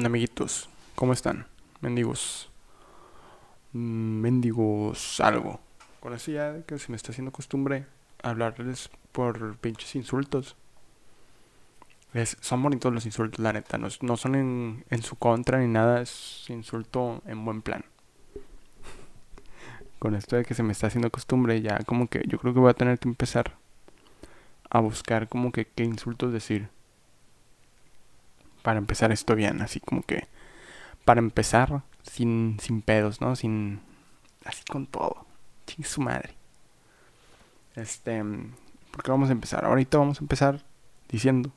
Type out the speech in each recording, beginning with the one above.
¿Qué amiguitos? ¿Cómo están? Mendigos. Mm, Mendigos algo. Con eso ya que se me está haciendo costumbre hablarles por pinches insultos. Es- son bonitos los insultos, la neta. No, no son en, en su contra ni nada. Es insulto en buen plan. Con esto de que se me está haciendo costumbre, ya como que yo creo que voy a tener que empezar a buscar como que qué insultos decir. Para empezar esto bien, así como que para empezar sin, sin pedos, ¿no? Sin así con todo. Chingue su madre. Este, ¿por qué vamos a empezar? Ahorita vamos a empezar diciendo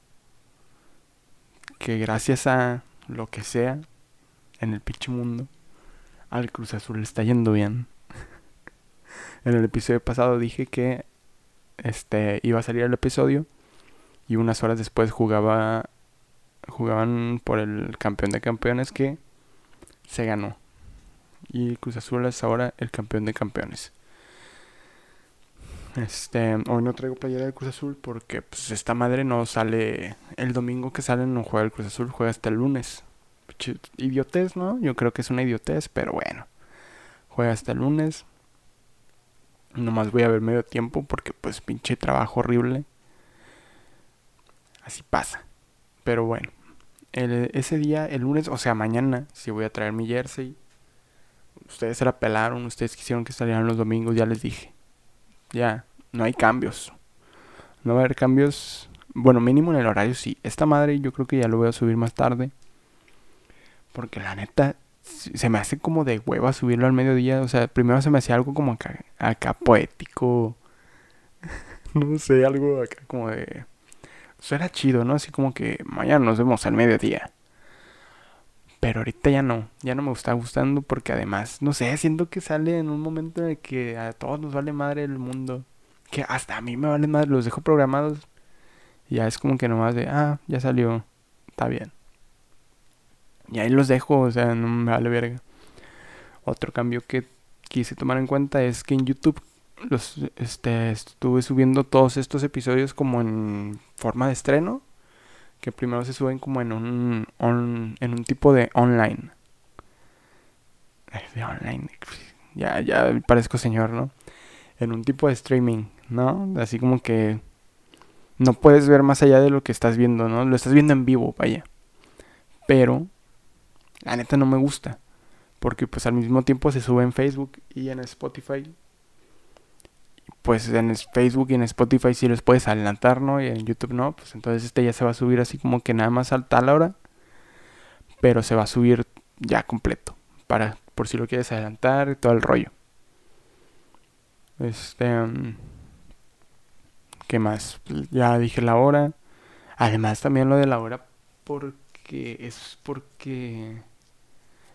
que gracias a lo que sea en el pinche mundo, al Cruz Azul le está yendo bien. en el episodio pasado dije que este iba a salir el episodio y unas horas después jugaba jugaban por el campeón de campeones que se ganó. Y Cruz Azul es ahora el campeón de campeones. Este, hoy no traigo playera de Cruz Azul porque pues esta madre no sale el domingo que sale no juega el Cruz Azul, juega hasta el lunes. Idiotez, ¿no? Yo creo que es una idiotez, pero bueno. Juega hasta el lunes. Nomás voy a ver medio tiempo porque pues pinche trabajo horrible. Así pasa. Pero bueno, ese día, el lunes, o sea, mañana, si voy a traer mi jersey. Ustedes se la pelaron, ustedes quisieron que salieran los domingos, ya les dije. Ya, no hay cambios. No va a haber cambios. Bueno, mínimo en el horario sí. Esta madre yo creo que ya lo voy a subir más tarde. Porque la neta, se se me hace como de hueva subirlo al mediodía. O sea, primero se me hacía algo como acá, acá poético. no sé, algo acá como de... Eso era chido, ¿no? Así como que mañana nos vemos al mediodía. Pero ahorita ya no, ya no me está gustando porque además, no sé, siento que sale en un momento en el que a todos nos vale madre el mundo. Que hasta a mí me vale madre, los dejo programados. Y ya es como que nomás de, ah, ya salió, está bien. Y ahí los dejo, o sea, no me vale verga. Otro cambio que quise tomar en cuenta es que en YouTube los este estuve subiendo todos estos episodios como en forma de estreno que primero se suben como en un en un tipo de online. De online ya ya parezco señor no en un tipo de streaming no así como que no puedes ver más allá de lo que estás viendo no lo estás viendo en vivo vaya. Pero la neta no me gusta porque pues al mismo tiempo se sube en Facebook y en Spotify pues en Facebook y en Spotify sí los puedes adelantar, ¿no? Y en YouTube no, pues entonces este ya se va a subir así como que nada más a tal hora, pero se va a subir ya completo, para por si lo quieres adelantar y todo el rollo. Este, mm, ¿qué más? Ya dije la hora. Además también lo de la hora porque es porque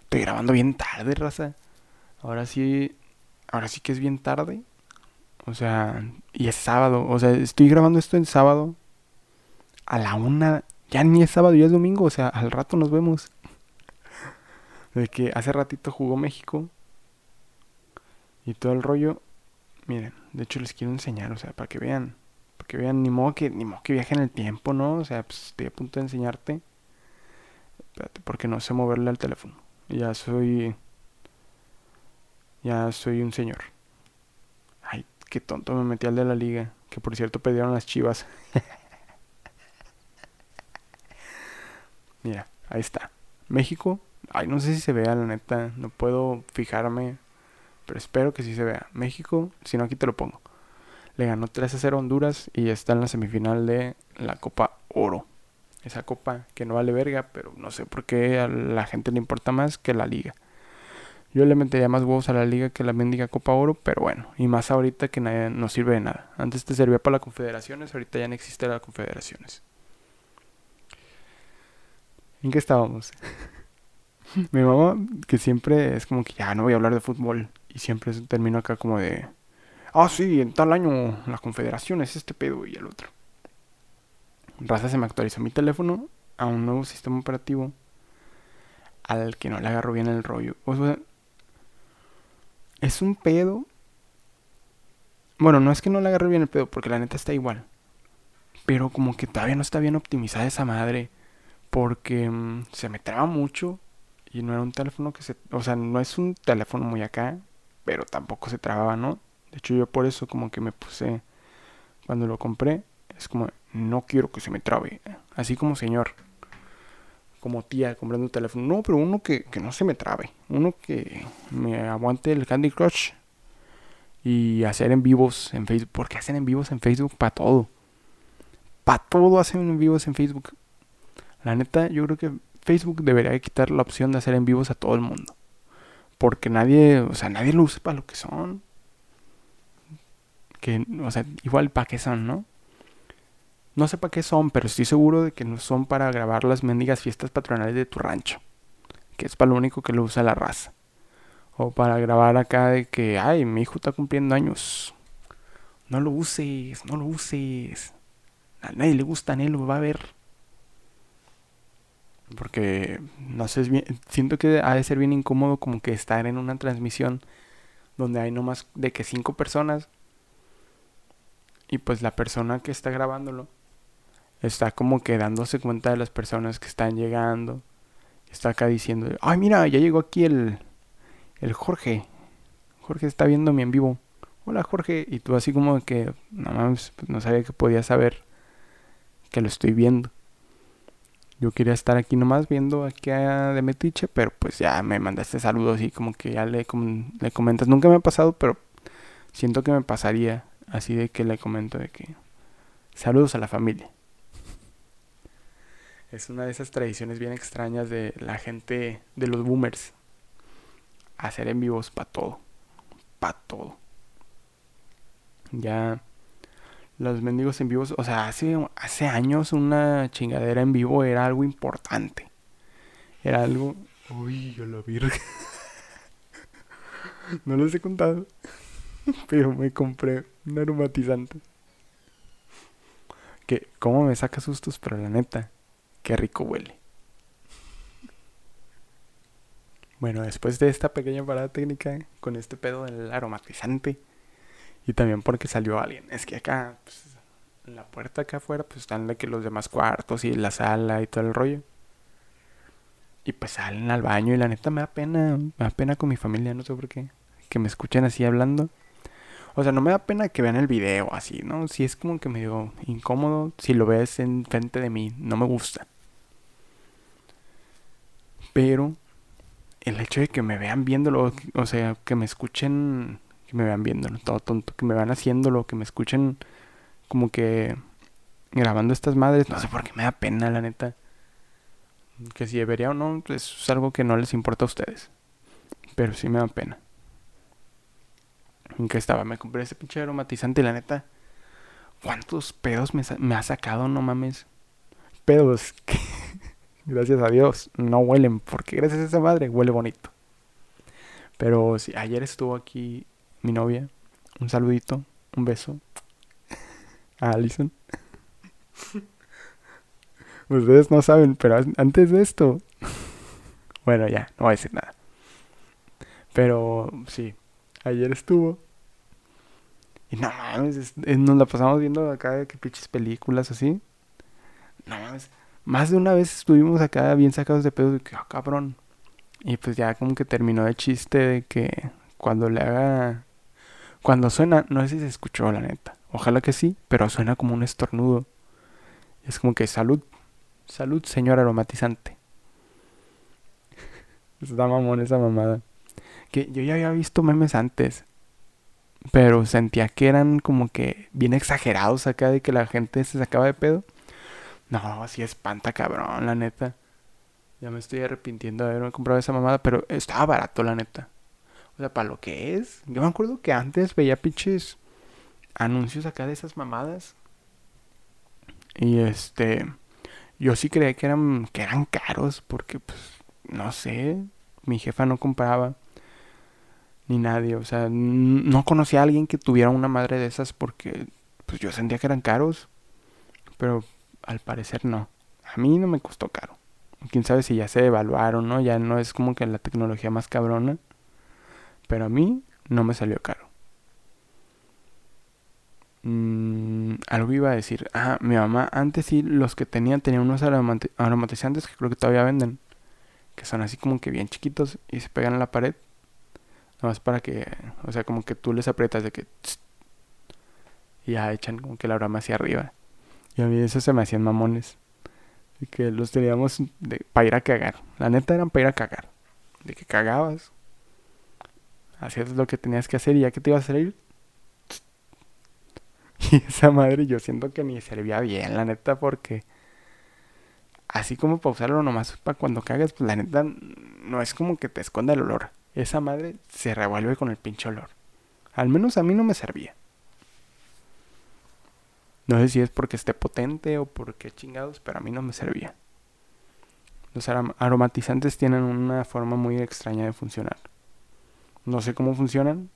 estoy grabando bien tarde, raza. Ahora sí, ahora sí que es bien tarde. O sea, y es sábado. O sea, estoy grabando esto en sábado. A la una. Ya ni es sábado, ya es domingo. O sea, al rato nos vemos. De que hace ratito jugó México. Y todo el rollo. Miren, de hecho les quiero enseñar. O sea, para que vean. Para que vean, ni modo que, ni modo que viaje en el tiempo, ¿no? O sea, pues estoy a punto de enseñarte. Espérate, porque no sé moverle al teléfono. Ya soy. Ya soy un señor. Qué tonto me metí al de la liga. Que por cierto perdieron las chivas. Mira, ahí está. México. Ay, no sé si se vea, la neta. No puedo fijarme. Pero espero que sí se vea. México, si no aquí te lo pongo. Le ganó 3 a 0 a Honduras y está en la semifinal de la Copa Oro. Esa copa que no vale verga, pero no sé por qué a la gente le importa más que la liga. Yo le metería más huevos a la liga que la mendiga Copa Oro, pero bueno, y más ahorita que nadie, no sirve de nada. Antes te servía para las confederaciones, ahorita ya no existe las confederaciones. ¿En qué estábamos? Mi mamá, que siempre es como que ya no voy a hablar de fútbol, y siempre termino acá como de, ah, sí, en tal año la confederación es este pedo y el otro. Raza se me actualizó mi teléfono a un nuevo sistema operativo al que no le agarro bien el rollo. O sea, es un pedo. Bueno, no es que no le agarre bien el pedo, porque la neta está igual. Pero como que todavía no está bien optimizada esa madre. porque mm, se me traba mucho y no era un teléfono que se... O sea, no es un teléfono muy acá, pero tampoco se trababa, ¿no? De hecho yo por eso como que me puse... Cuando lo compré, es como, no quiero que se me trabe. Así como señor. Como tía comprando un teléfono. No, pero uno que, que no se me trabe. Uno que me aguante el Candy Crush. Y hacer en vivos en Facebook. Porque hacen en vivos en Facebook para todo. Para todo hacen en vivos en Facebook. La neta, yo creo que Facebook debería quitar la opción de hacer en vivos a todo el mundo. Porque nadie, o sea, nadie lo usa para lo que son. Que, o sea, igual para qué son, ¿no? No sé para qué son, pero estoy seguro de que no son para grabar las mendigas fiestas patronales de tu rancho. Que es para lo único que lo usa la raza. O para grabar acá de que, ay, mi hijo está cumpliendo años. No lo uses, no lo uses. A nadie le gusta, nadie lo va a ver. Porque, no sé, siento que ha de ser bien incómodo como que estar en una transmisión donde hay no más de que cinco personas. Y pues la persona que está grabándolo está como que dándose cuenta de las personas que están llegando. Está acá diciendo, ay mira, ya llegó aquí el, el Jorge. Jorge está viéndome en vivo. Hola Jorge. Y tú así como que, no más, pues no sabía que podía saber que lo estoy viendo. Yo quería estar aquí nomás viendo aquí a de Metiche, pero pues ya me mandaste saludos y como que ya le, le comentas. Nunca me ha pasado, pero siento que me pasaría así de que le comento de que saludos a la familia. Es una de esas tradiciones bien extrañas de la gente, de los boomers. Hacer en vivos para todo. Para todo. Ya los mendigos en vivos, o sea, hace, hace años una chingadera en vivo era algo importante. Era algo... Uy, yo lo vi. no los he contado. Pero me compré un aromatizante. Que, ¿cómo me saca sustos? Pero la neta, qué rico huele. Bueno, después de esta pequeña parada técnica con este pedo del aromatizante y también porque salió alguien. Es que acá, pues, en la puerta acá afuera, pues están de que los demás cuartos y la sala y todo el rollo. Y pues salen al baño y la neta me da pena, me da pena con mi familia, no sé por qué. Que me escuchen así hablando. O sea, no me da pena que vean el video así, ¿no? Si es como que medio incómodo, si lo ves enfrente de mí, no me gusta. Pero el hecho de que me vean viéndolo, o sea, que me escuchen que me vean viendo, todo tonto, que me van haciéndolo, que me escuchen como que grabando estas madres, no sé por qué me da pena, la neta. Que si debería o no, pues, es algo que no les importa a ustedes. Pero sí me da pena. ¿En qué estaba? Me compré ese pinche aromatizante y la neta. ¿Cuántos pedos me, ha sacado? No mames. Pedos que, gracias a Dios, no huelen. Porque gracias a esa madre huele bonito. Pero sí, ayer estuvo aquí mi novia. Un saludito, un beso a Allison. Ustedes no saben, pero antes de esto. bueno, ya, no voy a decir nada. Pero sí, ayer estuvo. Y no mames, nos la pasamos viendo acá que pinches películas así. No mames. Más de una vez estuvimos acá bien sacados de pedo de que, ah, cabrón. Y pues ya como que terminó de chiste de que cuando le haga cuando suena, no sé si se escuchó la neta. Ojalá que sí, pero suena como un estornudo. Es como que salud. Salud, señor aromatizante. Está mamón esa mamada. Que yo ya había visto memes antes. Pero sentía que eran como que bien exagerados acá de que la gente se sacaba de pedo. No, sí espanta cabrón, la neta. Ya me estoy arrepintiendo de haberme comprado esa mamada, pero estaba barato, la neta. O sea, para lo que es. Yo me acuerdo que antes veía pinches anuncios acá de esas mamadas. Y este. Yo sí creía que eran, que eran caros. Porque, pues, no sé. Mi jefa no compraba. Ni nadie. O sea, no conocía a alguien que tuviera una madre de esas. Porque, pues, yo sentía que eran caros. Pero al parecer no. A mí no me costó caro. Quién sabe si ya se evaluaron, ¿no? Ya no es como que la tecnología más cabrona. Pero a mí no me salió caro. Mm, algo iba a decir. Ah, mi mamá, antes sí, los que tenían, tenían unos aromatizantes que creo que todavía venden. Que son así como que bien chiquitos y se pegan a la pared. Nada más para que, o sea, como que tú les aprietas de que... y ya echan como que la aroma hacia arriba. Y a mí eso se me hacían mamones. Y que los teníamos para ir a cagar. La neta eran para ir a cagar. De que cagabas. Hacías lo que tenías que hacer y ya que te ibas a salir, Y esa madre yo siento que ni servía bien, la neta, porque así como para usarlo nomás para cuando cagas, pues la neta no es como que te esconda el olor. Esa madre se revuelve con el pinche olor. Al menos a mí no me servía. No sé si es porque esté potente o porque chingados, pero a mí no me servía. Los aromatizantes tienen una forma muy extraña de funcionar. No sé cómo funcionan.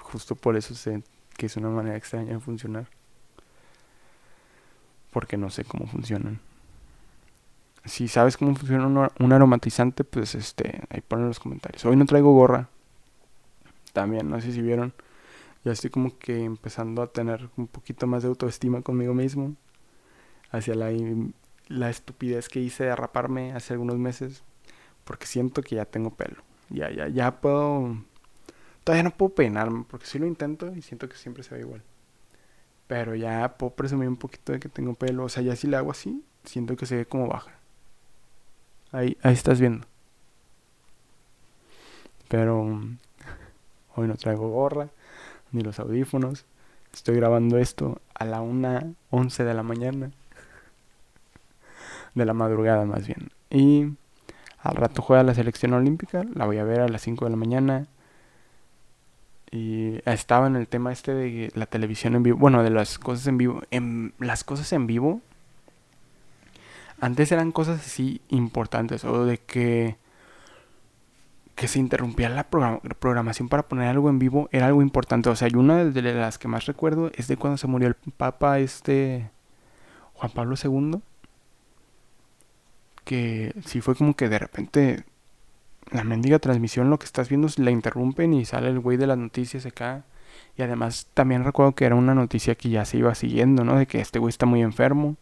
Justo por eso se que es una manera extraña de funcionar. Porque no sé cómo funcionan. Si sabes cómo funciona un, aromatizante, pues este, ahí ponen en los comentarios. Hoy no traigo gorra. También, no sé si vieron. Ya estoy como que empezando a tener un poquito más de autoestima conmigo mismo. Hacia la, la estupidez que hice de raparme hace algunos meses. Porque siento que ya tengo pelo. Ya, ya, ya puedo Todavía no puedo peinarme porque sí lo intento y siento que siempre se ve igual. Pero ya puedo presumir un poquito de que tengo pelo. O sea, ya si le hago así, siento que se ve como baja. Ahí, ahí estás viendo. Pero hoy no traigo gorra ni los audífonos. Estoy grabando esto a la 1.11 de la mañana. De la madrugada más bien. Y al rato juega la selección olímpica. La voy a ver a las 5 de la mañana. Y estaba en el tema este de la televisión en vivo. Bueno, de las cosas en vivo. En, las cosas en vivo. Antes eran cosas así importantes. O de que. Que se interrumpía la programación para poner algo en vivo. Era algo importante. O sea, y una de las que más recuerdo es de cuando se murió el Papa este. Juan Pablo II. Que sí fue como que de repente la mendiga transmisión, lo que estás viendo, la interrumpen y sale el güey de las noticias acá. Y además también recuerdo que era una noticia que ya se iba siguiendo, ¿no? De que este güey está muy enfermo.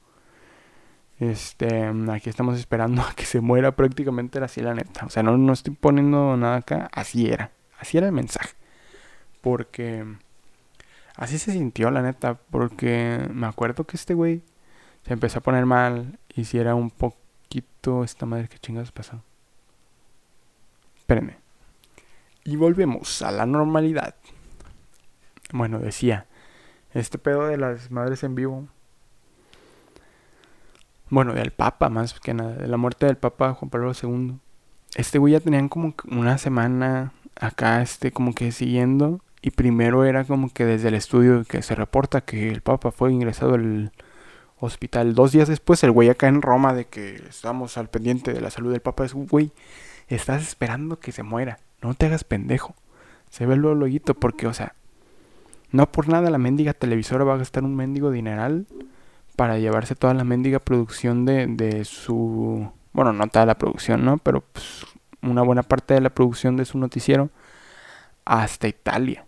Este, aquí estamos esperando a que se muera prácticamente así la neta. O sea, no, no estoy poniendo nada acá, así era. Así era el mensaje. Porque así se sintió la neta. Porque me acuerdo que este güey se empezó a poner mal. Y si era un poquito esta madre que chingados pasó. Espérenme. Y volvemos a la normalidad. Bueno, decía, este pedo de las madres en vivo. Bueno, del Papa más que nada, de la muerte del Papa Juan Pablo II. Este güey ya tenían como una semana acá, este, como que siguiendo. Y primero era como que desde el estudio que se reporta que el Papa fue ingresado al hospital. Dos días después, el güey acá en Roma, de que estamos al pendiente de la salud del Papa, es güey estás esperando que se muera. No te hagas pendejo. Se ve luego loguito porque, o sea, no por nada la mendiga televisora va a gastar un mendigo dineral para llevarse toda la mendiga producción de, de su... Bueno, no toda la producción, ¿no? Pero pues, una buena parte de la producción de su noticiero hasta Italia,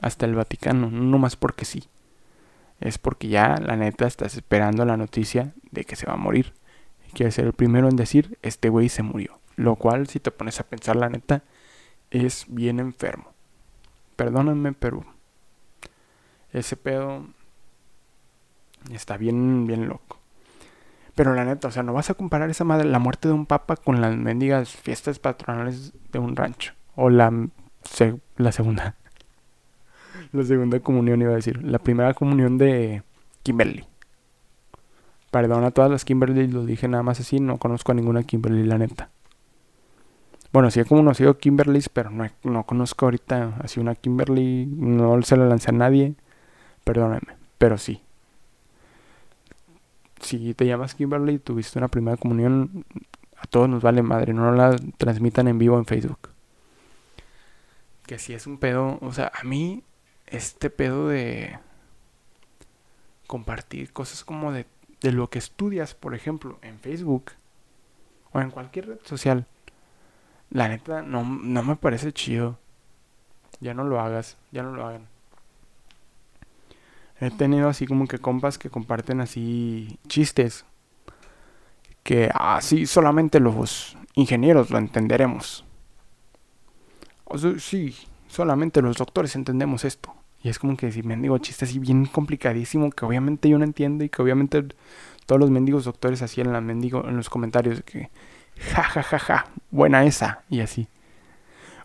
hasta el Vaticano, no más porque sí. Es porque ya la neta estás esperando la noticia de que se va a morir. Quieres ser el primero en decir, este güey se murió. Lo cual, si te pones a pensar la neta, es bien enfermo. Perdóname, pero ese pedo está bien, bien loco. Pero la neta, o sea, no vas a comparar esa madre, la muerte de un papa con las mendigas fiestas patronales de un rancho. O la, la segunda. la segunda comunión iba a decir. La primera comunión de Kimberly. Perdón a todas las Kimberly, lo dije nada más así, no conozco a ninguna Kimberly, la neta. Bueno, sí he conocido Kimberly, pero no, no conozco ahorita así una Kimberly, no se la lancé a nadie, perdóname, pero sí. Si te llamas Kimberly, tuviste una primera comunión, a todos nos vale madre, no la transmitan en vivo en Facebook. Que si es un pedo, o sea, a mí este pedo de compartir cosas como de, de lo que estudias, por ejemplo, en Facebook o en cualquier red social la neta, no, no me parece chido. Ya no lo hagas, ya no lo hagan. He tenido así como que compas que comparten así chistes. Que así solamente los ingenieros lo entenderemos. O sea, sí, solamente los doctores entendemos esto. Y es como que si mendigo chiste así bien complicadísimo que obviamente yo no entiendo y que obviamente todos los mendigos doctores así en la mendigo en los comentarios que ja ja ja ja, buena esa y así.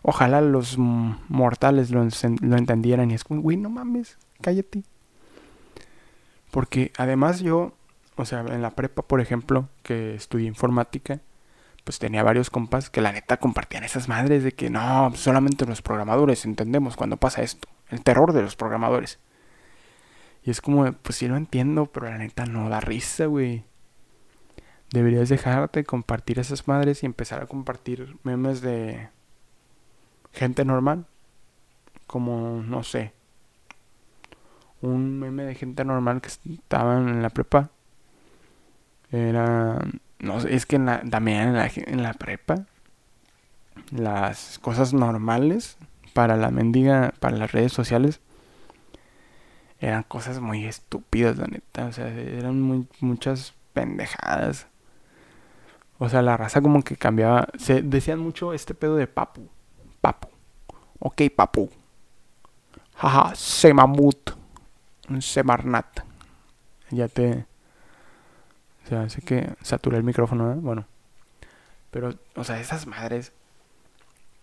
Ojalá los mortales lo, lo entendieran y es como, güey, no mames, cállate. Porque además yo, o sea, en la prepa, por ejemplo, que estudié informática, pues tenía varios compas que la neta compartían esas madres de que no, solamente los programadores entendemos cuando pasa esto. El terror de los programadores. Y es como, pues sí lo entiendo, pero la neta no da risa, güey. Deberías dejarte de compartir esas madres y empezar a compartir memes de gente normal. Como, no sé. Un meme de gente normal que estaban en la prepa. Era no sé, es que también en la, en la prepa, las cosas normales para la mendiga, para las redes sociales, eran cosas muy estúpidas, la neta. O sea, eran muchas pendejadas. O sea, la raza como que cambiaba. Se decían mucho este pedo de papu. Papu. Ok, papu. Jaja, semamut. Un semarnat. Ya te sea, sé que saturé el micrófono, ¿eh? Bueno. Pero, o sea, esas madres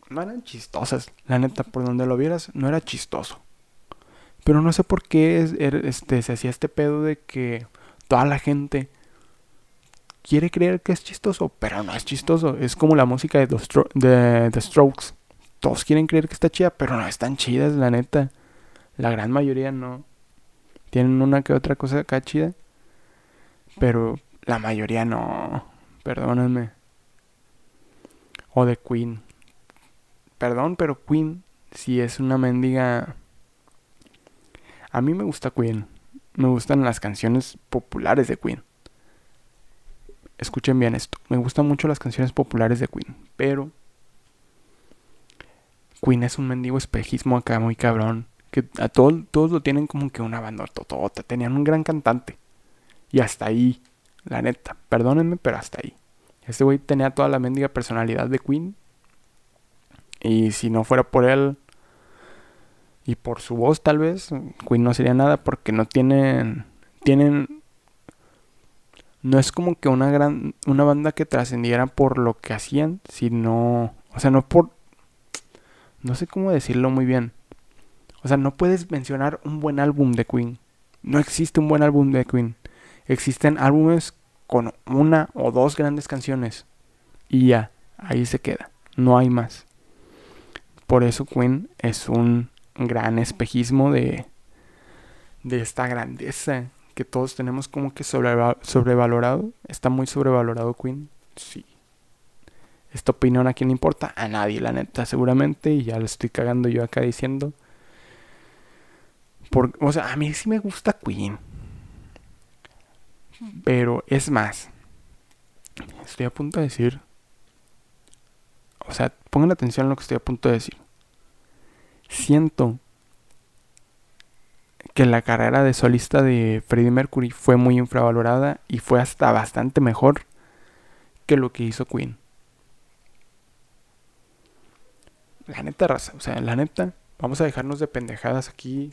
no eran chistosas. La neta, por donde lo vieras, no era chistoso. Pero no sé por qué er, este, se hacía este pedo de que toda la gente quiere creer que es chistoso, pero no es chistoso. Es como la música de The, The Strokes. Todos quieren creer que está chida, pero no están chidas, la neta. La gran mayoría no. Tienen una que otra cosa acá chida. Pero la mayoría no. Perdónenme. O de Queen. Perdón, pero Queen si es una mendiga. A mí me gusta Queen. Me gustan las canciones populares de Queen. Escuchen bien esto. Me gustan mucho las canciones populares de Queen. Pero. Queen es un mendigo espejismo acá muy cabrón. Que a todos, todos lo tienen como que una banda totota. Tenían un gran cantante. Y hasta ahí. La neta, perdónenme, pero hasta ahí. Este güey tenía toda la mendiga personalidad de Queen. Y si no fuera por él y por su voz tal vez, Queen no sería nada porque no tienen tienen no es como que una gran una banda que trascendiera por lo que hacían, sino, o sea, no por no sé cómo decirlo muy bien. O sea, no puedes mencionar un buen álbum de Queen. No existe un buen álbum de Queen. Existen álbumes con una o dos grandes canciones y ya, ahí se queda, no hay más. Por eso Queen es un gran espejismo de, de esta grandeza que todos tenemos como que sobrevalorado. Está muy sobrevalorado Queen, sí. Esta opinión a quién le importa? A nadie, la neta, seguramente. Y ya lo estoy cagando yo acá diciendo. Por, o sea, a mí sí me gusta Queen. Pero es más, estoy a punto de decir, o sea, pongan atención a lo que estoy a punto de decir. Siento que la carrera de solista de Freddie Mercury fue muy infravalorada y fue hasta bastante mejor que lo que hizo Queen. La neta raza, o sea, la neta, vamos a dejarnos de pendejadas aquí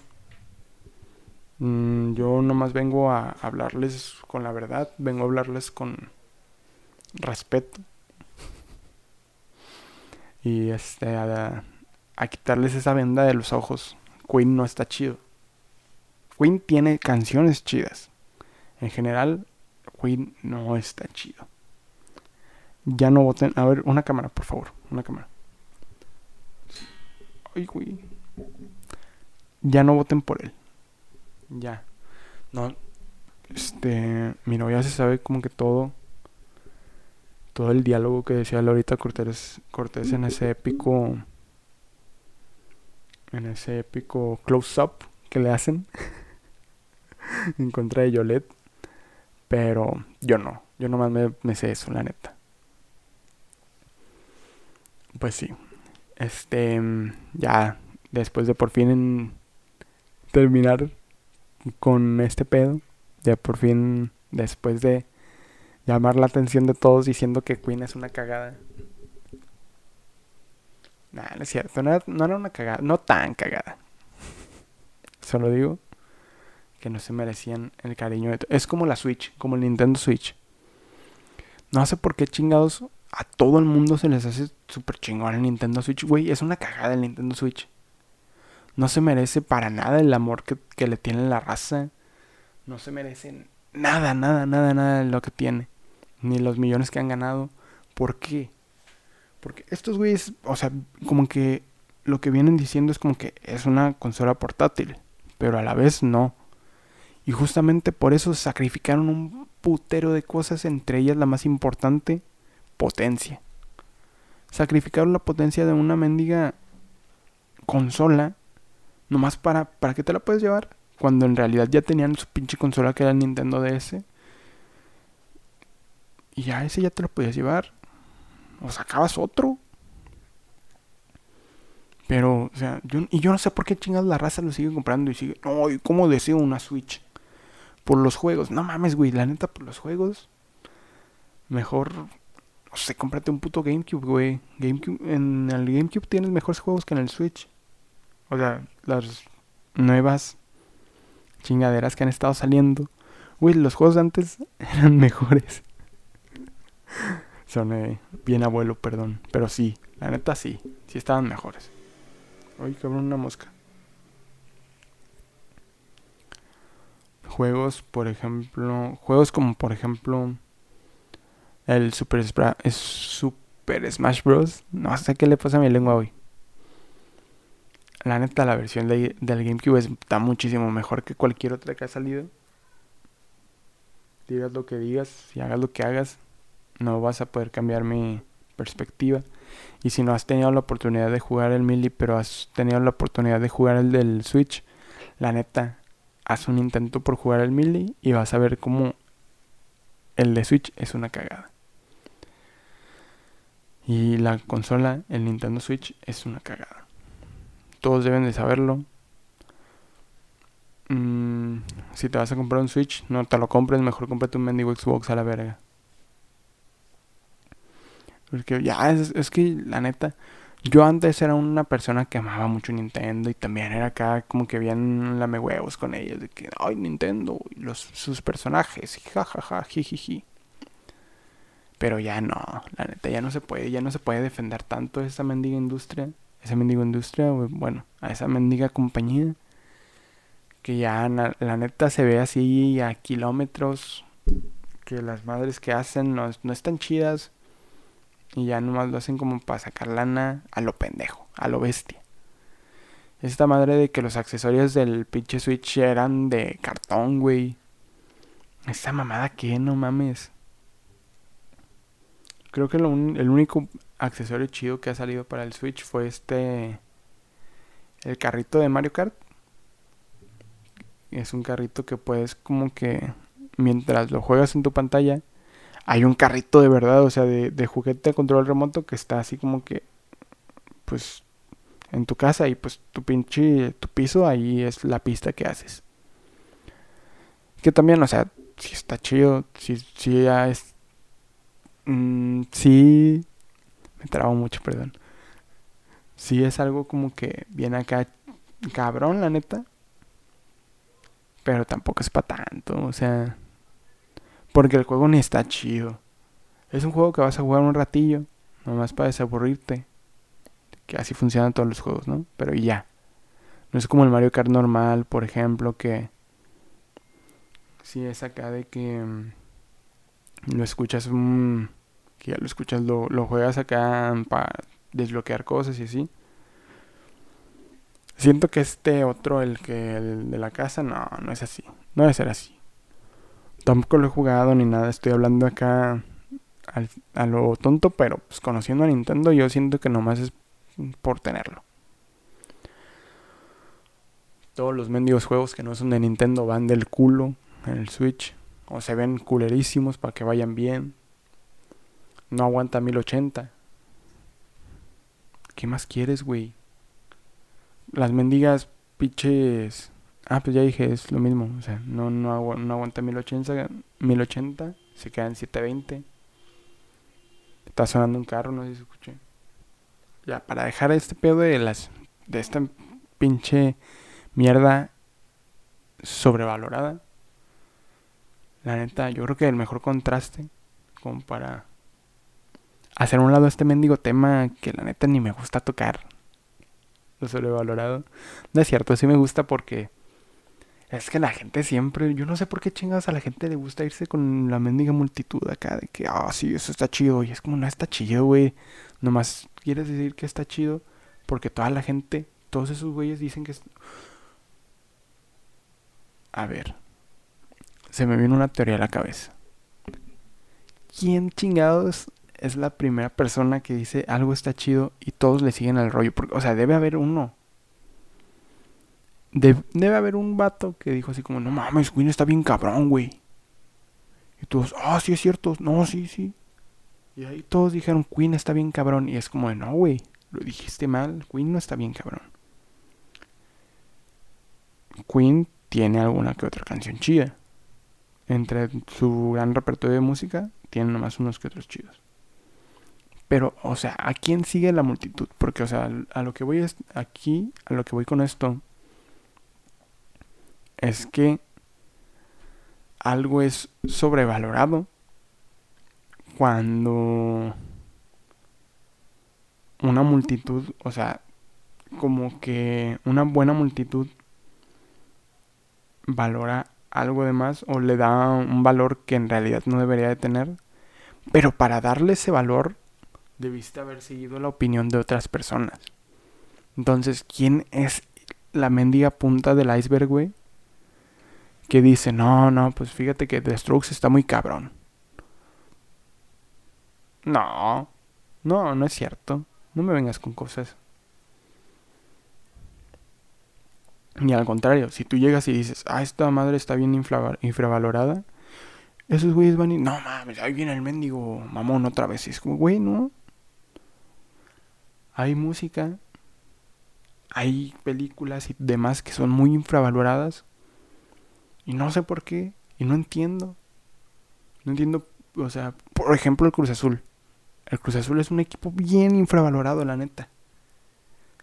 Mm, yo nomás vengo a hablarles con la verdad, vengo a hablarles con respeto. Y este, a, quitarles esa venda de los ojos. Queen no está chido. Queen tiene canciones chidas. En general, Queen no está chido. Ya no voten. A ver, una cámara, por favor. Una cámara. Ay, güey. Ya no voten por él. Ya. No. Este. Mi novia se sabe como que todo. Todo el diálogo que decía Lorita Cortés, Cortés en ese épico. En ese épico close-up que le hacen. en contra de Yolette. Pero yo no. Yo nomás me, me sé eso, la neta. Pues sí. Este. Ya. Después de por fin en terminar con este pedo. Ya por fin, después de llamar la atención de todos diciendo que Queen es una cagada. Nah, no es cierto, no era, una cagada, no tan cagada. Solo digo que no se merecían el cariño de... Es como la Switch, como el Nintendo Switch. No sé por qué chingados a todo el mundo se les hace súper chingón el Nintendo Switch. Güey, es una cagada el Nintendo Switch. No se merece para nada el amor que, que le tiene la raza. No se merece nada, nada, nada, nada de lo que tiene. Ni los millones que han ganado. ¿Por qué? Porque estos güeyes, o sea, como que lo que vienen diciendo es como que es una consola portátil. Pero a la vez no. Y justamente por eso sacrificaron un putero de cosas, entre ellas la más importante, potencia. Sacrificaron la potencia de una mendiga consola nomás para, ¿para qué te la puedes llevar? Cuando en realidad ya tenían su pinche consola que era el Nintendo DS. Y ya ese ya te lo podías llevar. O sacabas otro. Pero, o sea, yo, y yo no sé por qué chingados la raza lo sigue comprando y sigue. No, ¿cómo deseo una Switch? Por los juegos. No mames, güey, la neta, por los juegos. Mejor no sé, cómprate un puto GameCube, güey. GameCube, en el GameCube tienes mejores juegos que en el Switch. O sea, las nuevas chingaderas que han estado saliendo. Güey, los juegos de antes eran mejores. Son bien abuelo, perdón. Pero sí, la neta sí. Sí estaban mejores. Uy, cabrón, una mosca. Juegos, por ejemplo. Juegos como, por ejemplo el Super, es Super Smash Bros. No sé qué le pasa a mi lengua hoy. La neta, la versión del GameCube está muchísimo mejor que cualquier otra que ha salido. Digas lo que digas, si hagas lo que hagas, no vas a poder cambiar mi perspectiva. Y si no has tenido la oportunidad de jugar el Melee, pero has tenido la oportunidad de jugar el del Switch, la neta, haz un intento por jugar el Melee y vas a ver cómo el de Switch es una cagada. Y la consola, el Nintendo Switch, es una cagada. Todos deben de saberlo. Mm, si te vas a comprar un Switch, no te lo compres, mejor cómprate un mendigo Xbox a la verga. Porque ya, es, es que la neta, yo antes era una persona que amaba mucho Nintendo y también era acá como que bien lame huevos con ellos, de que, ay, Nintendo, y los, sus personajes, jajaja, jijiji. Pero ya no, la neta ya no se puede, ya no se puede defender tanto esa mendiga industria, esa mendiga industria, bueno, a esa mendiga compañía, que ya la neta se ve así a kilómetros, que las madres que hacen no, no están chidas, y ya nomás lo hacen como para sacar lana a lo pendejo, a lo bestia. Esta madre de que los accesorios del pinche Switch eran de cartón, güey. Esta mamada que no mames. Creo que el único accesorio chido que ha salido para el Switch fue este. El carrito de Mario Kart. Es un carrito que puedes como que mientras lo juegas en tu pantalla, hay un carrito de verdad, o sea, de, de juguete de control remoto que está así como que, pues, en tu casa y pues tu pinche, tu piso, ahí es la pista que haces. Que también, o sea, si está chido, si, si ya es Mm, sí, me trabo mucho, perdón. Sí es algo como que viene acá cabrón, la neta. Pero tampoco es para tanto, o sea... Porque el juego ni está chido. Es un juego que vas a jugar un ratillo, nomás para desaburrirte. Que así funcionan todos los juegos, ¿no? Pero ya. No es como el Mario Kart normal, por ejemplo, que... Sí es acá de que... Mm, lo escuchas un... que ya lo escuchas, lo, juegas acá para desbloquear cosas y así. Siento que este otro, el que el de la casa, no, no es así. No debe ser así. Tampoco lo he jugado ni nada. Estoy hablando acá a lo tonto, pero pues conociendo a Nintendo, yo siento que nomás es por tenerlo. Todos los mendigos juegos que no son de Nintendo van del culo en el Switch o se ven culerísimos para que vayan bien. No aguanta 1080. ¿Qué más quieres, güey? Las mendigas pinches Ah, pues ya dije, es lo mismo. O sea, no, no, no aguanta 1080, 1080, se queda en 720. Está sonando un carro, no sé si escuché. Ya, para dejar este pedo de las. de esta pinche mierda sobrevalorada. La neta, yo creo que el mejor contraste, como para hacer un lado este mendigo tema que la neta ni me gusta tocar. Lo sobrevalorado. No es cierto, sí me gusta porque es que la gente siempre, yo no sé por qué chingados a la gente le gusta irse con la mendiga multitud acá de que, ah, sí, eso está chido. Y es como, no está chido, güey. Nomás quieres decir que está chido porque toda la gente, todos esos güeyes dicen que es... A ver, se me viene una teoría a la cabeza. ¿Quién chingados es la primera persona que dice algo está chido y todos le siguen al rollo? Porque, o sea, debe haber uno. debe haber un vato que dijo así como, no mames, Queen está bien cabrón, güey. Y todos, ah, sí es cierto, no, sí, sí. Y ahí todos dijeron, Queen está bien cabrón. Y es como, no, güey, lo dijiste mal, Queen no está bien cabrón. Queen tiene alguna que otra canción chida entre su gran repertorio de música, tiene nomás unos que otros chidos. Pero, o sea, ¿a quién sigue la multitud? Porque, o sea, a lo que voy es aquí, a lo que voy con esto, es que algo es sobrevalorado cuando una multitud, o sea, como que una buena multitud valora algo de más o le da un valor que en realidad no debería de tener. Pero para darle ese valor debiste haber seguido la opinión de otras personas. Entonces, ¿quién es la mendiga punta del iceberg, güey? Que dice, no, no, pues fíjate que The Strokes está muy cabrón. No, no, no es cierto. No me vengas con cosas. Ni al contrario, si tú llegas y dices, ah, esta madre está bien infravalorada, esos güeyes van y, no mames, ahí viene el mendigo mamón otra vez. Es como, güey, no. Hay música, hay películas y demás que son muy infravaloradas. Y no sé por qué, y no entiendo. No entiendo, o sea, por ejemplo, el Cruz Azul. El Cruz Azul es un equipo bien infravalorado, la neta.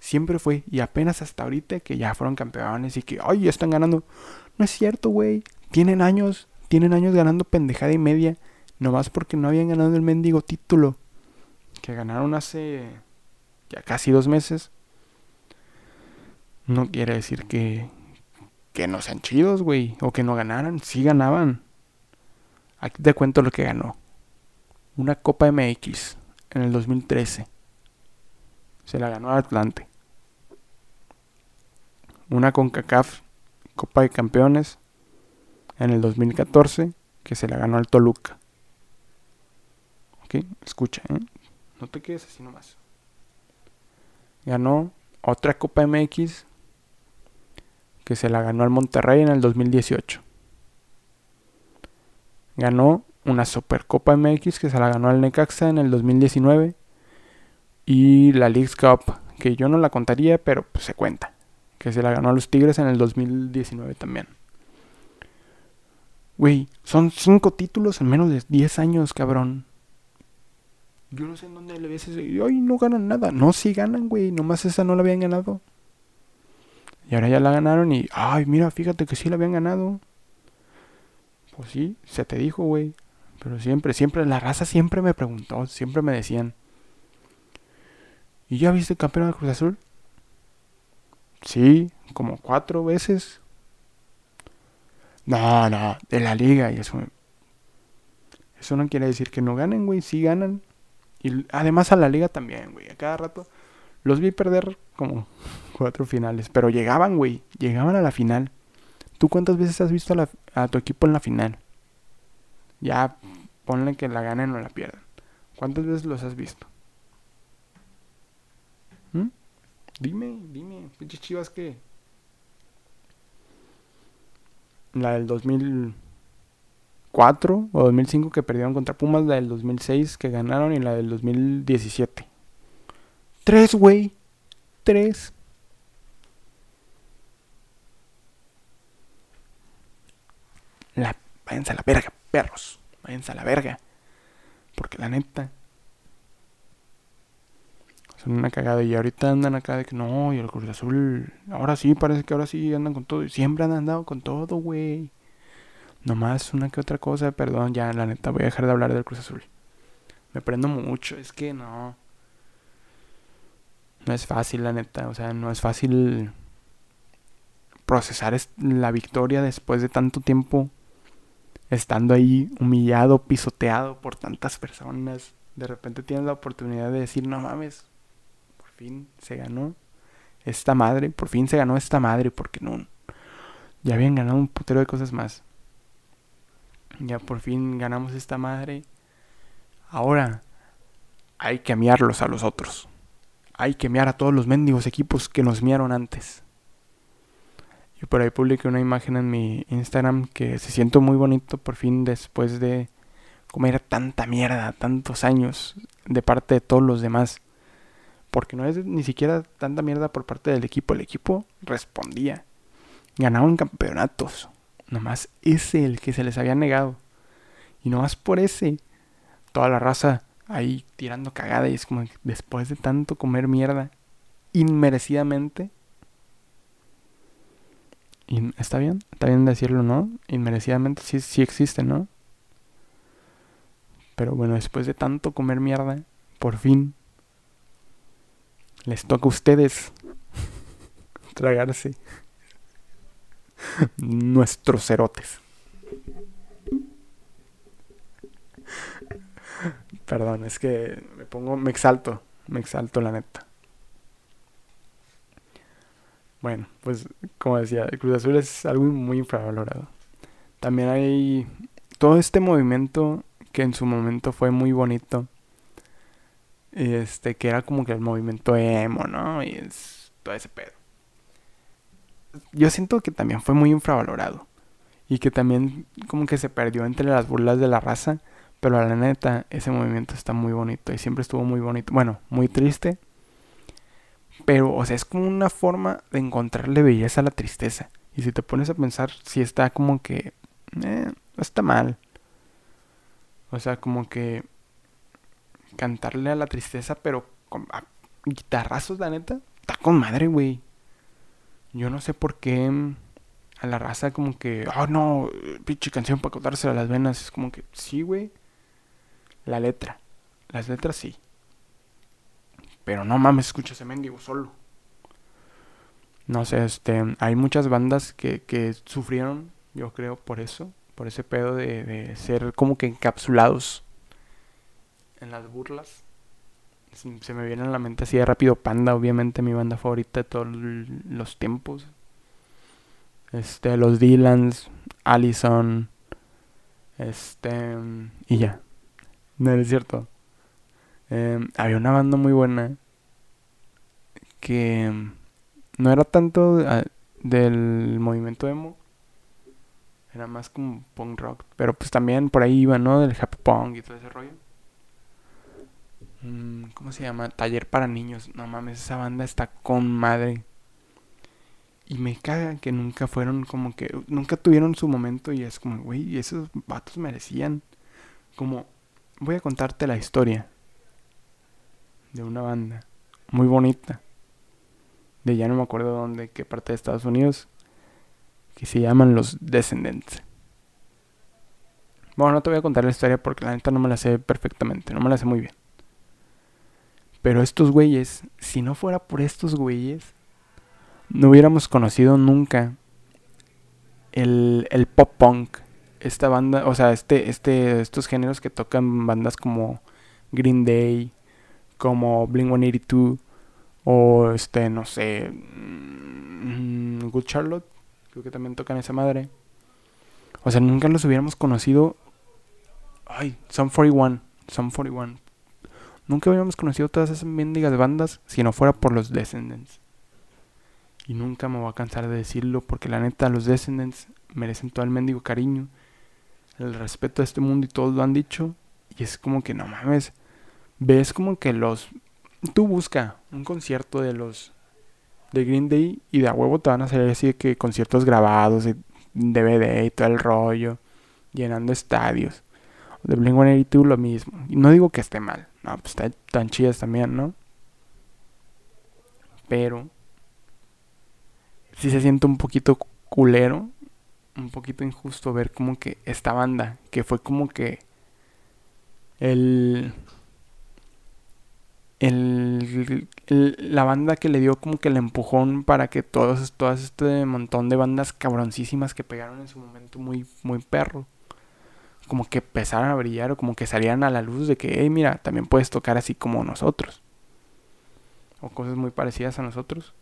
Siempre fue. Y apenas hasta ahorita que ya fueron campeones y que, ay, ya están ganando. No es cierto, güey. Tienen años, tienen años ganando pendejada y media. Nomás porque no habían ganado el mendigo título. Que ganaron hace ya casi dos meses. No quiere decir que, que no sean chidos, güey. O que no ganaran. Sí ganaban. Aquí te cuento lo que ganó. Una Copa MX en el 2013. Se la ganó Atlante una CONCACAF Copa de Campeones en el 2014 que se la ganó al Toluca. Ok, escucha, ¿eh? no te quedes así nomás. Ganó otra Copa MX que se la ganó al Monterrey en el 2018. Ganó una Supercopa MX que se la ganó al Necaxa en el 2019 y la League Cup que yo no la contaría pero pues, se cuenta que se la ganó a los Tigres en el 2019 también. Güey, son cinco títulos en menos de 10 años, cabrón. Yo no sé en dónde le ves ese. Ay, no ganan nada. No, sí ganan, güey. Nomás esa no la habían ganado. Y ahora ya la ganaron y. Ay, mira, fíjate que sí la habían ganado. Pues sí, se te dijo, güey. Pero siempre, siempre, la raza siempre me preguntó. Siempre me decían. ¿Y ya viste campeón de Cruz Azul? Sí, como cuatro veces. No, no, de la liga y eso. Eso no quiere decir que no ganen, güey. Sí ganan. Y además a la liga también, güey. A cada rato los vi perder como cuatro finales. Pero llegaban, güey. Llegaban a la final. ¿Tú cuántas veces has visto a, a tu equipo en la final? Ya ponle que la ganen o la pierdan. ¿Cuántas veces los has visto? ¿Mm? Dime, dime, pinches chivas que. La del 2004 o 2005 que perdieron contra Pumas, la del 2006 que ganaron y la del 2017. Tres, güey. Tres. la, váyanse a la verga, perros. Váyanse a la verga. Porque la neta. Son una cagada. Y ahorita andan acá de que no, y el Cruz Azul. Ahora sí, parece que ahora sí andan con todo. Y siempre han andado con todo, güey. Nomás una que otra cosa, perdón, ya la neta voy a dejar de hablar del Cruz Azul. Me prendo mucho, es que no. No es fácil, la neta, o sea, no es fácil procesar la victoria después de tanto tiempo estando ahí humillado, pisoteado por tantas personas. De repente tienes la oportunidad de decir, no mames, fin se ganó esta madre, por fin se ganó esta madre, porque no, ya habían ganado un putero de cosas más. Ya por fin ganamos esta madre. Ahora hay que miarlos a los otros. Hay que miar a todos los mendigos equipos que nos miaron antes. Y por ahí publiqué una imagen en mi Instagram que se siento muy bonito por fin después de comer tanta mierda, tantos años de parte de todos los demás. Porque no es ni siquiera tanta mierda por parte del equipo. El equipo respondía. Ganaban campeonatos. Nomás ese el que se les había negado. Y nomás por ese, toda la raza ahí tirando cagada. Y es como después de tanto comer mierda, inmerecidamente. Está bien, está bien decirlo, ¿no? Inmerecidamente sí, sí existe, ¿no? Pero bueno, después de tanto comer mierda, por fin les toca a ustedes tragarse nuestros cerotes. Perdón, es que me pongo, me exalto, me exalto la neta. Bueno, pues como decía, el Cruz Azul es algo muy infravalorado. También hay todo este movimiento que en su momento fue muy bonito. Este, que era como que el movimiento emo, ¿no? Y es todo ese pedo yo siento que también fue muy infravalorado. Y que también como que se perdió entre las burlas de la raza. Pero a la neta, ese movimiento está muy bonito. Y siempre estuvo muy bonito. Bueno, muy triste. Pero, o sea, es como una forma de encontrarle belleza a la tristeza. Y si te pones a pensar, si está como que... Eh, está mal. O sea, como que... Cantarle a la tristeza, pero con guitarrazos, la neta. Está con madre, güey. Yo no sé por qué mm, a la raza como que, oh no, pinche canción para cortarse a las venas. Es como que, sí, güey. La letra. Las letras sí. Pero no mames, escucha ese mendigo solo. No sé, este, hay muchas bandas que, que sufrieron, yo creo, por eso. Por ese pedo de ser como que encapsulados en las burlas se me viene a la mente así de rápido Panda, obviamente mi banda favorita de todos los tiempos. Este, los Dylans, Allison, este, y ya. No es cierto. Em, había una banda muy buena que no era tanto ah, del movimiento emo, era más como punk rock, pero pues también por ahí iba, ¿no? Del happy punk y todo ese rollo. Mm, ¿Cómo se llama? Taller para niños. No mames, esa banda está con madre. Y me cagan que nunca fueron como que. Nunca tuvieron su momento y es como, güey, esos vatos merecían. Como, voy a contarte la historia de una banda muy bonita. De ya no me acuerdo dónde, qué parte de Estados Unidos. Que se llaman Los Descendants. Bueno, no te voy a contar la historia porque la neta no me la sé perfectamente, no me la sé muy bien. Pero estos güeyes, si no fuera por estos güeyes, no hubiéramos conocido nunca el, el pop punk. Esta banda, o sea, este, este, estos géneros que tocan bandas como Green Day, como Blink 182, o este, no sé, mm, Good Charlotte, creo que también tocan esa madre. O sea, nunca los hubiéramos conocido. Ay, Some 41, Some 41. Nunca habíamos conocido todas esas mendigas bandas si no fuera por los Descendants. Y nunca me voy a cansar de decirlo porque la neta los Descendants merecen todo el mendigo cariño, el respeto a este mundo y todos lo han dicho. Y es como que no mames, ves como que los... Tú busca un concierto de los de Green Day y de a huevo te van a salir así de que conciertos grabados, de DVD y todo el rollo. llenando estadios. De Blink-182 lo mismo. Y no digo que esté mal, no, pues están tan chidas también, ¿no? Pero sí se siente un poquito culero, un poquito injusto ver como que esta banda, que fue como que el, el, la banda que le dio como que el empujón para que todos, todas este montón de bandas cabroncísimas que pegaron en su momento muy, muy perro, como que empezaran a brillar o como que salieran a la luz de que, hey, mira, también puedes tocar así como nosotros. O cosas muy parecidas a nosotros.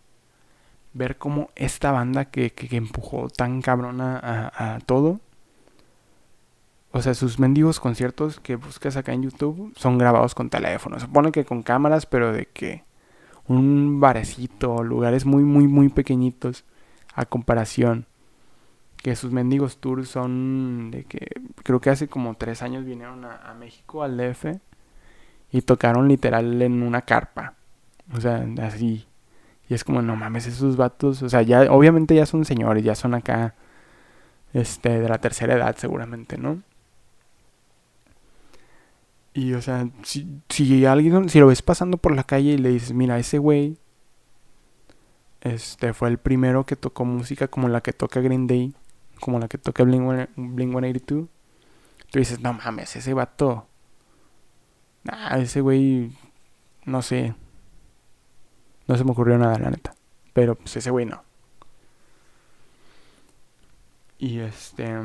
Ver cómo esta banda que, que, empujó tan cabrona a, a todo o sea, sus mendigos conciertos que buscas acá en YouTube son grabados con teléfono. Supone que con cámaras, pero de que un barecito, lugares muy, muy, muy pequeñitos a comparación. Que sus mendigos tours son de que creo que hace como tres años vinieron a, México, al DF, y tocaron literal en una carpa. O sea, así. Y es como, no mames, esos vatos, o sea, ya, obviamente ya son señores, ya son acá, este, de la tercera edad seguramente, ¿no? Y, o sea, si, si alguien, si lo ves pasando por la calle y le dices, mira, ese güey, este, fue el primero que tocó música como la que toca Green Day, como la que toca Blink, 182, tú dices, no mames, ese vato, nah, ese güey, no sé, no se me ocurrió nada, la neta, pero pues ese güey no. Y este,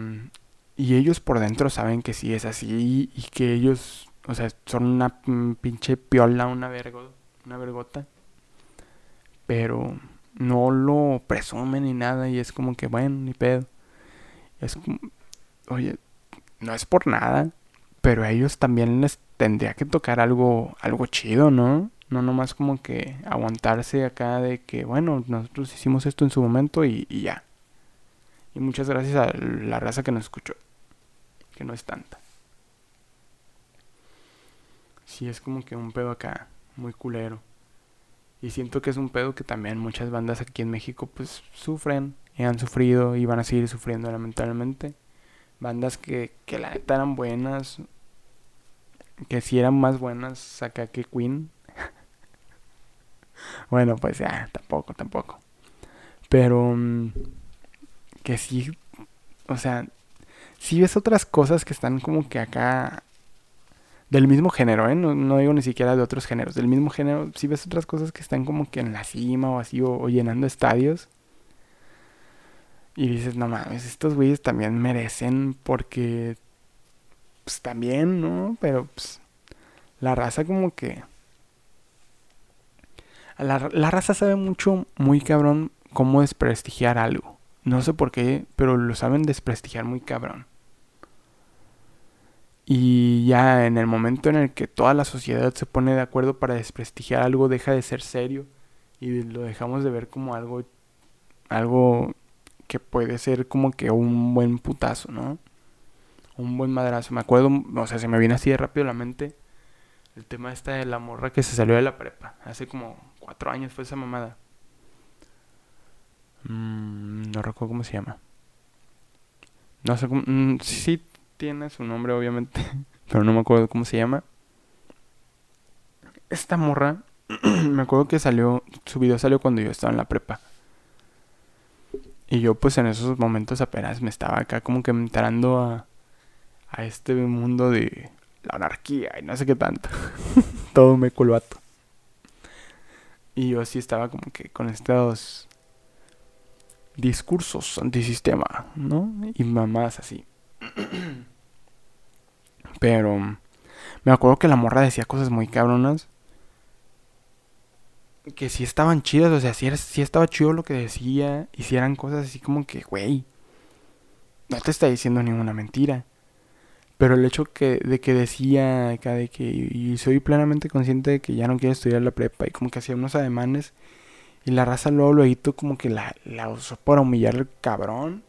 y ellos por dentro saben que sí es así y que ellos o sea, son una pinche piola, una vergo, una vergota. Pero no lo presumen ni nada y es como que, bueno, ni pedo. Es como, oye, no es por nada, pero a ellos también les tendría que tocar algo, algo chido, ¿no? No nomás como que aguantarse acá de que, bueno, nosotros hicimos esto en su momento y, y ya. Y muchas gracias a la raza que nos escuchó, que no es tanta sí es como que un pedo acá, muy culero. Y siento que es un pedo que también muchas bandas aquí en México pues sufren y han sufrido y van a seguir sufriendo lamentablemente. Bandas que, que la neta eran buenas, que si eran más buenas acá que Queen. bueno, pues ya, tampoco, tampoco. Pero mm, que sí, o sea, si ves otras cosas que están como que acá del mismo género, ¿eh? No, digo ni siquiera de otros géneros, del mismo género, si ves otras cosas que están como que en la cima o así, o, llenando estadios, y dices, no mames, estos güeyes también merecen porque, pues también, ¿no? Pero, pues, la raza como que... La, la raza sabe mucho, muy cabrón, cómo desprestigiar algo. No sé por qué, pero lo saben desprestigiar muy cabrón. Y ya en el momento en el que toda la sociedad se pone de acuerdo para desprestigiar algo, deja de ser serio y lo dejamos de ver como algo, algo que puede ser como que un buen putazo, ¿no? Un buen madrazo. Me acuerdo, o sea, se me viene así de rápido la mente el tema esta de la morra que se salió de la prepa. Hace como cuatro años fue esa mamada. Mm, no recuerdo cómo se llama. No sé cómo... Mm, sí, tiene su nombre, obviamente, pero no me acuerdo cómo se llama. Esta morra, me acuerdo que salió, su video salió cuando yo estaba en la prepa. Y yo pues en esos momentos apenas me estaba acá como que entrando a, a este mundo de la anarquía y no sé qué tanto. Todo me culvato. Y yo sí estaba como que con estos discursos antisistema, ¿no? Y mamás así. Pero me acuerdo que la morra decía cosas muy cabronas. Que sí estaban chidas, o sea, sí, era, estaba chido lo que decía. Y si eran cosas así como que, güey, no te está diciendo ninguna mentira. Pero el hecho que, de que decía acá de que y soy plenamente consciente de que ya no quiero estudiar la prepa y como que hacía unos ademanes y la raza luego luego como que la, la usó para humillar al cabrón.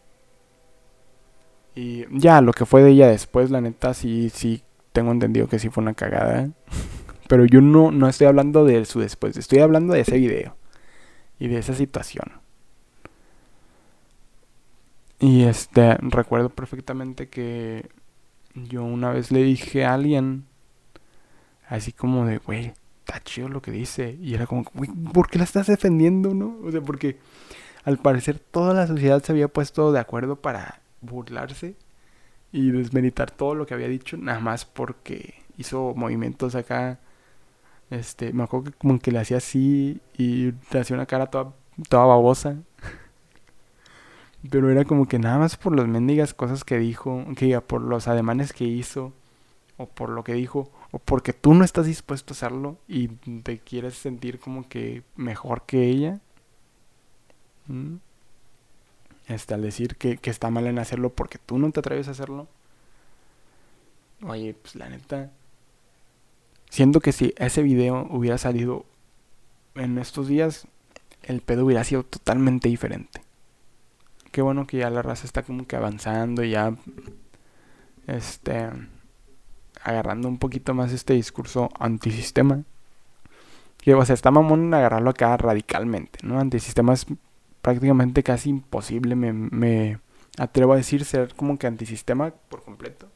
Y ya, lo que fue de ella después, la neta, sí, sí, tengo entendido que sí fue una cagada. Pero yo no, no estoy hablando de su después, estoy hablando de ese video y de esa situación. Y este, recuerdo perfectamente que yo una vez le dije a alguien, así como de, güey, está chido lo que dice. Y era como, güey, ¿por qué la estás defendiendo, no? O sea, porque al parecer toda la sociedad se había puesto de acuerdo para burlarse y desmeritar todo lo que había dicho, nada más porque hizo movimientos acá. Este, me acuerdo que como que le hacía así y le hacía una cara toda, toda babosa. Pero era como que nada más por las mendigas cosas que dijo, que por los ademanes que hizo, o por lo que dijo, o porque tú no estás dispuesto a hacerlo y te quieres sentir como que mejor que ella. ¿Mm? Este, al decir que, que está mal en hacerlo porque tú no te atreves a hacerlo. Oye, pues la neta. Siento que si ese video hubiera salido en estos días, el pedo hubiera sido totalmente diferente qué bueno que ya la raza está como que avanzando y ya este agarrando un poquito más este discurso antisistema. Que o sea, está mamón agarrarlo acá radicalmente, ¿no? Antisistema es prácticamente casi imposible, me, me atrevo a decir ser como que antisistema por completo.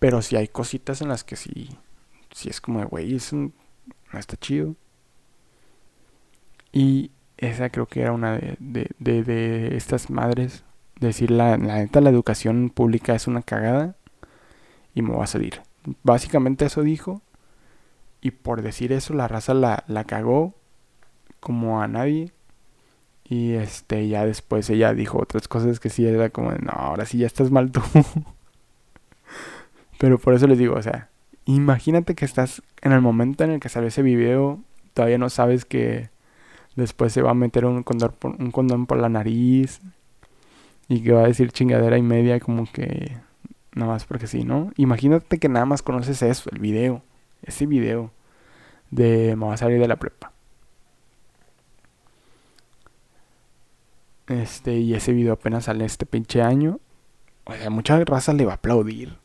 Pero si hay cositas en las que sí, sí es como de, güey, eso no está chido. Y esa creo que era una de, de, de, estas madres. Decir la, la neta, la educación pública es una cagada y me va a salir. Básicamente eso dijo. Y por decir eso, la raza la, la cagó como a nadie. Y este, ya después ella dijo otras cosas que sí era como, no, ahora sí ya estás mal tú. Pero por eso les digo, o sea, imagínate que estás en el momento en el que sale ese video, todavía no sabes que Después se va a meter un condón por, un condón por la nariz. Y que va a decir chingadera y media como que... Nada más porque sí, ¿no? Imagínate que nada más conoces eso, el video. Ese video de me va a salir de la prepa. Este, y ese video apenas sale este pinche año. O sea, mucha raza le va a aplaudir.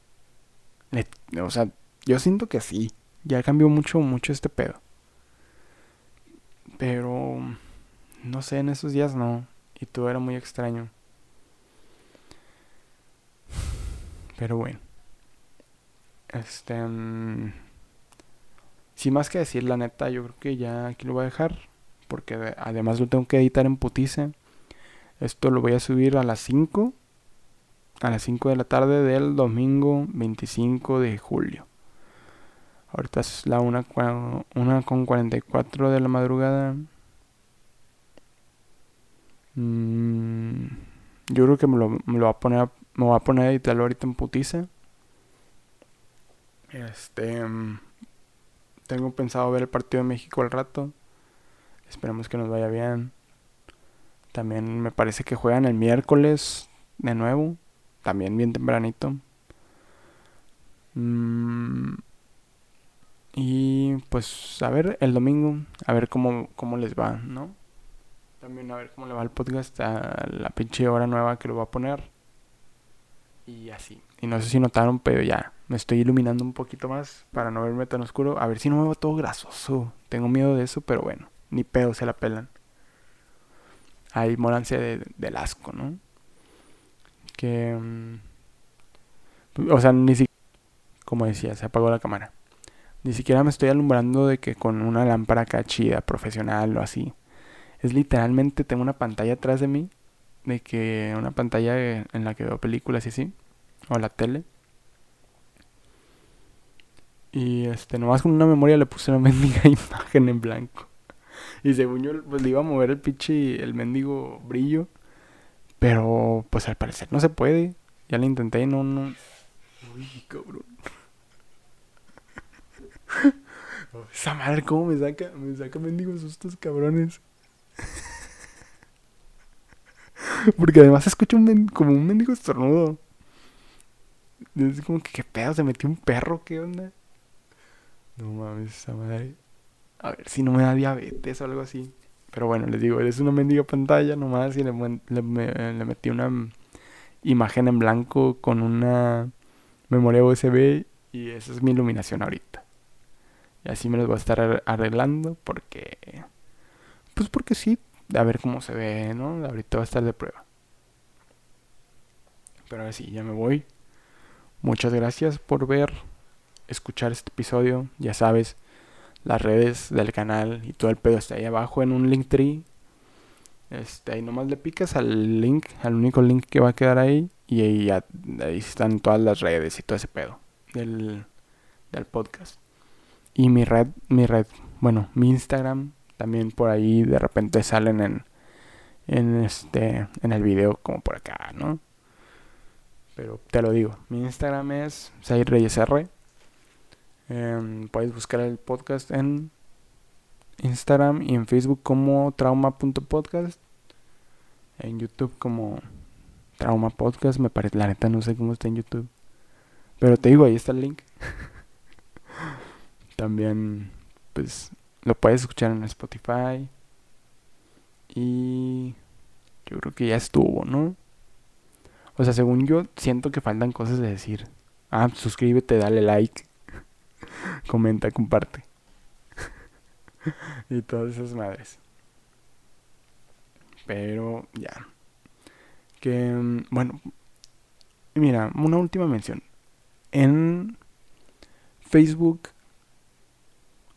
o sea, yo siento que sí. Ya cambió mucho, mucho este pedo. Pero, no sé, en esos días no. Y todo era muy extraño. Pero bueno. Este... Mm, sin más que decir, la neta, yo creo que ya aquí lo voy a dejar. Porque además lo tengo que editar en putice. Esto lo voy a subir a las 5. A las 5 de la tarde del domingo 25 de julio. Ahorita es la 1 una, con 44 de la madrugada. Mm, yo creo que me lo, me va a poner me voy a poner a editarlo ahorita en putiza. Este tengo pensado ver el partido de México al rato. Esperemos que nos vaya bien. También me parece que juegan el miércoles de nuevo. También bien tempranito. Mmm y pues a ver el domingo, a ver cómo, cómo les va, ¿no? También a ver cómo le va el podcast a la pinche hora nueva que lo va a poner. Y así. Y no sé si notaron, pero ya me estoy iluminando un poquito más para no verme tan oscuro. A ver si no me veo todo grasoso. Tengo miedo de eso, pero bueno, ni pedo se la pelan. Ahí moranse de, del asco, ¿no? Que... Mm, o sea, ni siquiera... Como decía, se apagó la cámara. Ni siquiera me estoy alumbrando de que con una lámpara acá chida, profesional o así. Es literalmente, tengo una pantalla atrás de mí, de que una pantalla en la que veo películas y así, o la tele. Y este, nomás con una memoria le puse una mendiga imagen en blanco. Y según yo, pues le iba a mover el pinche, el mendigo brillo. Pero, pues al parecer no se puede. Ya lo intenté y no, no. Uy, cabrón. Esa madre, ¿cómo me saca? Me saca mendigos sustos, cabrones. Porque además escucho un como un mendigo estornudo. Es como que, ¿qué pedo? ¿Se metió un perro? ¿Qué onda? No mames, esa madre. A ver si no me da diabetes o algo así. Pero bueno, les digo, es una mendiga pantalla nomás y le, le, le metí una imagen en blanco con una memoria USB y esa es mi iluminación ahorita. Y así me los voy a estar arreglando porque... Pues porque sí, a ver cómo se ve, ¿no? Ahorita va a estar de prueba. Pero ahora sí, ya me voy. Muchas gracias por ver, escuchar este episodio. Ya sabes, las redes del canal y todo el pedo está ahí abajo en un link tree. Este, ahí nomás le picas al link, al único link que va a quedar ahí. Y ahí, ya, ahí están todas las redes y todo ese pedo del, del podcast. Y mi red, mi red, bueno, mi Instagram también por ahí de repente salen en, en este, en el video como por acá, ¿no? Pero te lo digo, mi Instagram es SairReyesR. Eh, puedes buscar el podcast en Instagram y en Facebook como trauma.podcast. En YouTube como trauma podcast. Me parece, la neta no sé cómo está en YouTube. Pero te digo, ahí está el link. También, pues, lo puedes escuchar en Spotify. Y yo creo que ya estuvo, ¿no? O sea, según yo, siento que faltan cosas de decir. Ah, suscríbete, dale like, comenta, comparte. y todas esas madres. Pero ya. Que, mm, bueno, mira, una última mención. En Facebook,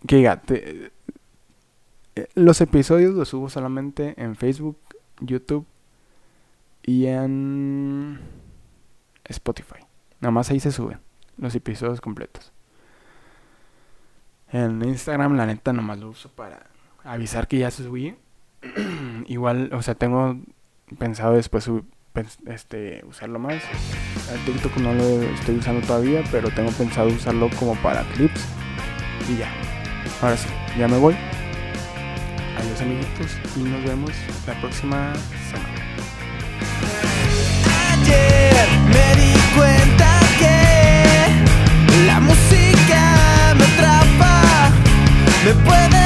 que diga, te, eh, los episodios los subo solamente en Facebook, YouTube y en Spotify. Nada más ahí se suben los episodios completos. En Instagram, la neta, nomás lo uso para avisar que ya subí. Igual, o sea, tengo pensado después este, usarlo más. El TikTok no lo estoy usando todavía, pero tengo pensado usarlo como para clips. Y ya. Ahora sí, ya me voy. Adiós amiguitos y nos vemos la próxima semana. Me puede